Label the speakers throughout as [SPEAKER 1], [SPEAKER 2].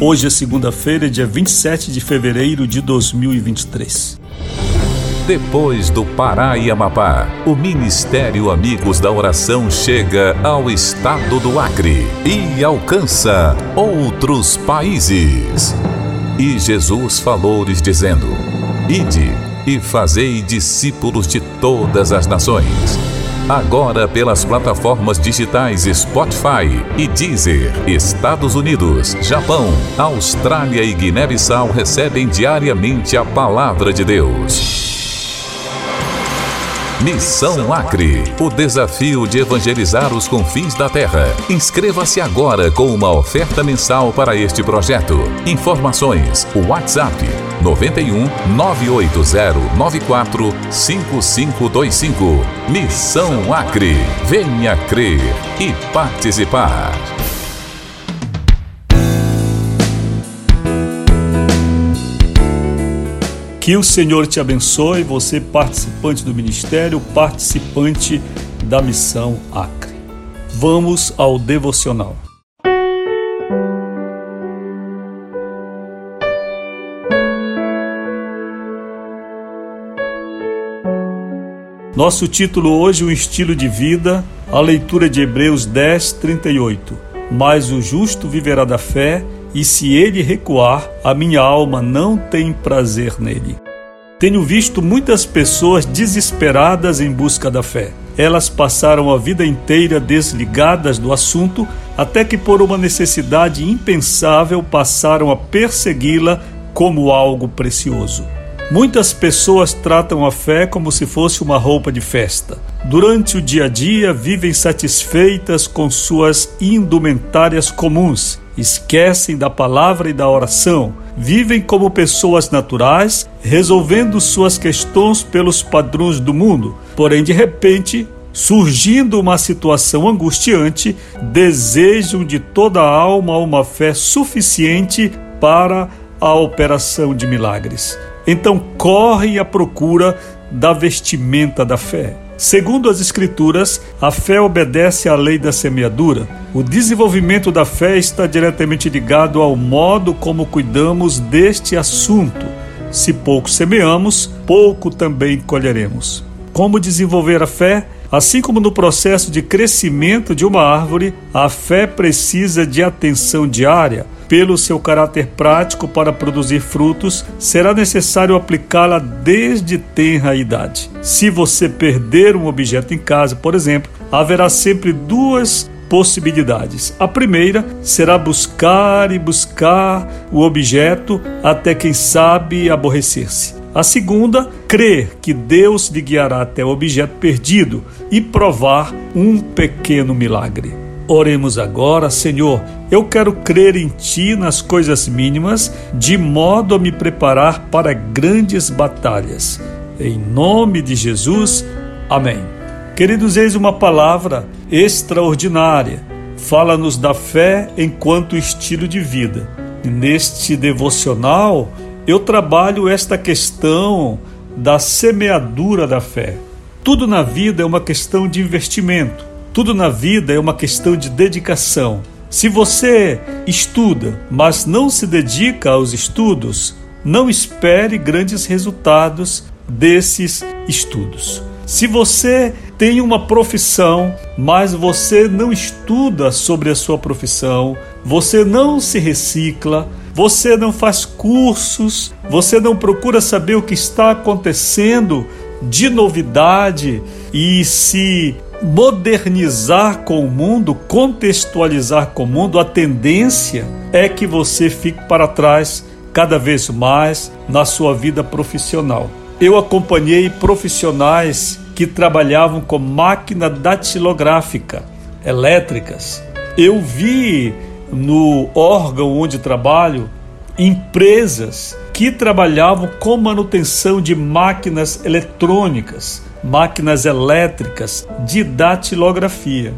[SPEAKER 1] Hoje é segunda-feira, dia 27 de fevereiro de 2023.
[SPEAKER 2] Depois do Pará e Amapá, o Ministério Amigos da Oração chega ao estado do Acre e alcança outros países. E Jesus falou-lhes dizendo: Ide e fazei discípulos de todas as nações Agora pelas plataformas digitais Spotify e Deezer, Estados Unidos, Japão, Austrália e Guiné-Bissau recebem diariamente a palavra de Deus. Missão Acre, o desafio de evangelizar os confins da terra. Inscreva-se agora com uma oferta mensal para este projeto. Informações: WhatsApp 91 980 94 5525. Missão Acre. Venha crer e participar.
[SPEAKER 1] Que o Senhor te abençoe, você participante do ministério, participante da missão Acre. Vamos ao devocional. Nosso título hoje, o estilo de vida, a leitura de Hebreus 10, 38. Mas o justo viverá da fé, e se ele recuar, a minha alma não tem prazer nele. Tenho visto muitas pessoas desesperadas em busca da fé. Elas passaram a vida inteira desligadas do assunto, até que, por uma necessidade impensável, passaram a persegui-la como algo precioso. Muitas pessoas tratam a fé como se fosse uma roupa de festa. Durante o dia a dia, vivem satisfeitas com suas indumentárias comuns, esquecem da palavra e da oração, vivem como pessoas naturais, resolvendo suas questões pelos padrões do mundo. Porém, de repente, surgindo uma situação angustiante, desejam de toda a alma uma fé suficiente para a operação de milagres. Então corre à procura da vestimenta da fé. Segundo as Escrituras, a fé obedece à lei da semeadura. O desenvolvimento da fé está diretamente ligado ao modo como cuidamos deste assunto. Se pouco semeamos, pouco também colheremos. Como desenvolver a fé? Assim como no processo de crescimento de uma árvore, a fé precisa de atenção diária pelo seu caráter prático para produzir frutos, será necessário aplicá-la desde tenra idade. Se você perder um objeto em casa, por exemplo, haverá sempre duas possibilidades. A primeira será buscar e buscar o objeto até quem sabe aborrecer-se. A segunda, crer que Deus lhe guiará até o objeto perdido e provar um pequeno milagre. Oremos agora, Senhor. Eu quero crer em Ti nas coisas mínimas, de modo a me preparar para grandes batalhas. Em nome de Jesus, amém. Queridos, eis uma palavra extraordinária. Fala-nos da fé enquanto estilo de vida. Neste devocional, eu trabalho esta questão da semeadura da fé. Tudo na vida é uma questão de investimento. Tudo na vida é uma questão de dedicação. Se você estuda, mas não se dedica aos estudos, não espere grandes resultados desses estudos. Se você tem uma profissão, mas você não estuda sobre a sua profissão, você não se recicla, você não faz cursos, você não procura saber o que está acontecendo de novidade e se modernizar com o mundo, contextualizar com o mundo, a tendência é que você fique para trás cada vez mais na sua vida profissional. Eu acompanhei profissionais que trabalhavam com máquina datilográfica elétricas. Eu vi no órgão onde trabalho empresas que trabalhavam com manutenção de máquinas eletrônicas, máquinas elétricas, de datilografia.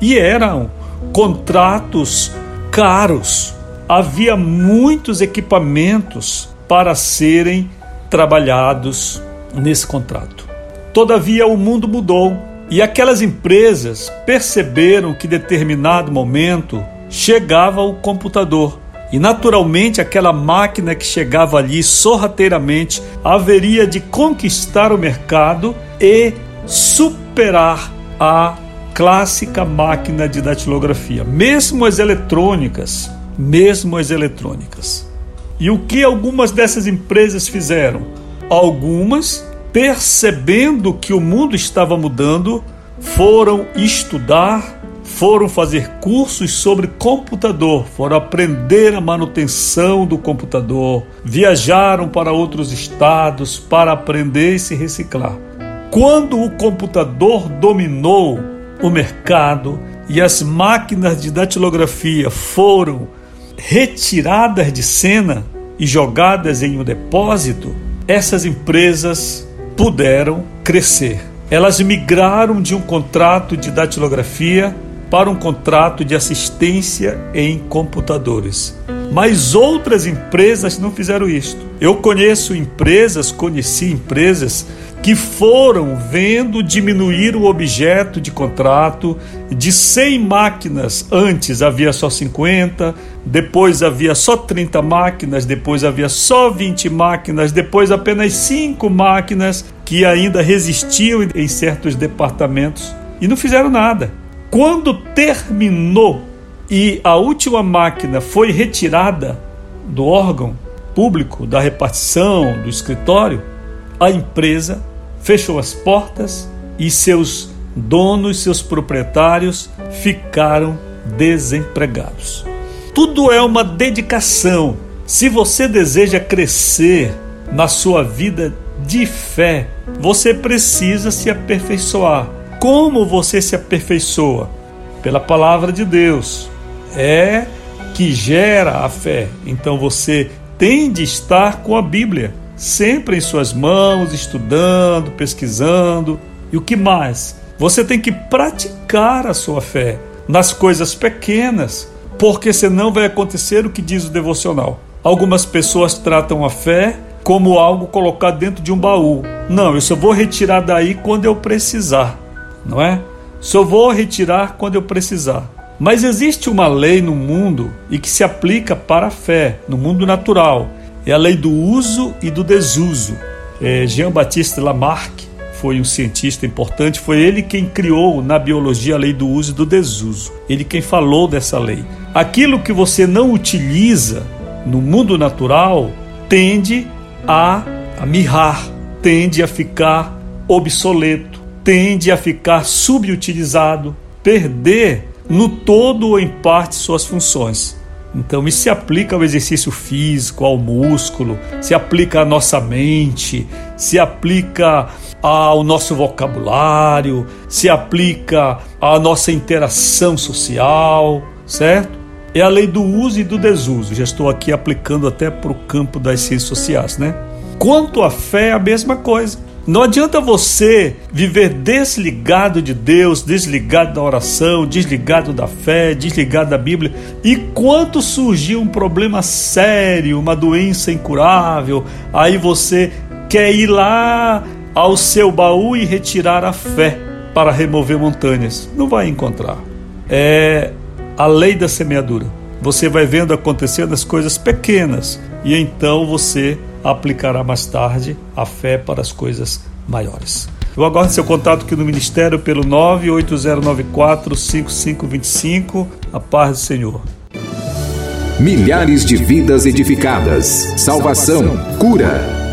[SPEAKER 1] E eram contratos caros. Havia muitos equipamentos para serem trabalhados nesse contrato. Todavia, o mundo mudou e aquelas empresas perceberam que, em determinado momento, chegava o computador. E naturalmente, aquela máquina que chegava ali sorrateiramente haveria de conquistar o mercado e superar a clássica máquina de datilografia, mesmo as eletrônicas, mesmo as eletrônicas. E o que algumas dessas empresas fizeram? Algumas, percebendo que o mundo estava mudando, foram estudar, foram fazer cursos sobre computador, foram aprender a manutenção do computador, viajaram para outros estados para aprender e se reciclar. Quando o computador dominou o mercado e as máquinas de datilografia foram retiradas de cena e jogadas em um depósito, essas empresas puderam crescer. Elas migraram de um contrato de datilografia para um contrato de assistência em computadores. Mas outras empresas não fizeram isto. Eu conheço empresas, conheci empresas que foram vendo diminuir o objeto de contrato de 100 máquinas. Antes havia só 50, depois havia só 30 máquinas, depois havia só 20 máquinas, depois apenas 5 máquinas que ainda resistiam em certos departamentos e não fizeram nada. Quando terminou e a última máquina foi retirada do órgão público, da repartição, do escritório, a empresa fechou as portas e seus donos, seus proprietários ficaram desempregados. Tudo é uma dedicação. Se você deseja crescer na sua vida de fé, você precisa se aperfeiçoar. Como você se aperfeiçoa? Pela palavra de Deus. É que gera a fé. Então você tem de estar com a Bíblia sempre em suas mãos, estudando, pesquisando. E o que mais? Você tem que praticar a sua fé nas coisas pequenas, porque senão vai acontecer o que diz o devocional. Algumas pessoas tratam a fé como algo colocado dentro de um baú. Não, eu só vou retirar daí quando eu precisar, não é? Só vou retirar quando eu precisar. Mas existe uma lei no mundo e que se aplica para a fé, no mundo natural é a lei do uso e do desuso. É, Jean-Baptiste Lamarck foi um cientista importante, foi ele quem criou na biologia a lei do uso e do desuso. Ele quem falou dessa lei. Aquilo que você não utiliza no mundo natural tende a, mirrar, tende a ficar obsoleto, tende a ficar subutilizado, perder no todo ou em parte suas funções. Então, isso se aplica ao exercício físico, ao músculo, se aplica à nossa mente, se aplica ao nosso vocabulário, se aplica à nossa interação social, certo? É a lei do uso e do desuso. Já estou aqui aplicando até para o campo das ciências sociais, né? Quanto à fé, é a mesma coisa. Não adianta você viver desligado de Deus, desligado da oração, desligado da fé, desligado da Bíblia. E quando surgir um problema sério, uma doença incurável, aí você quer ir lá ao seu baú e retirar a fé para remover montanhas. Não vai encontrar. É a lei da semeadura. Você vai vendo acontecendo as coisas pequenas e então você aplicará mais tarde a fé para as coisas maiores. Eu aguardo seu contato aqui no Ministério pelo 98094-5525. A paz do Senhor.
[SPEAKER 2] Milhares de vidas edificadas, salvação, cura.